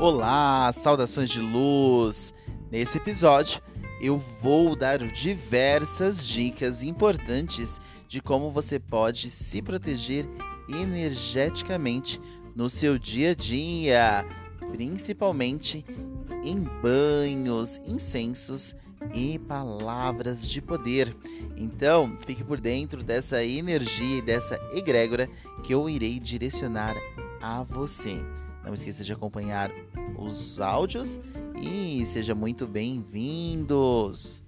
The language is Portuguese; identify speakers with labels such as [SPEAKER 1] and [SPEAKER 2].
[SPEAKER 1] Olá, saudações de luz! Nesse episódio eu vou dar diversas dicas importantes de como você pode se proteger energeticamente no seu dia a dia, principalmente em banhos, incensos e palavras de poder. Então, fique por dentro dessa energia e dessa egrégora que eu irei direcionar a você. Não esqueça de acompanhar os áudios e seja muito bem-vindos!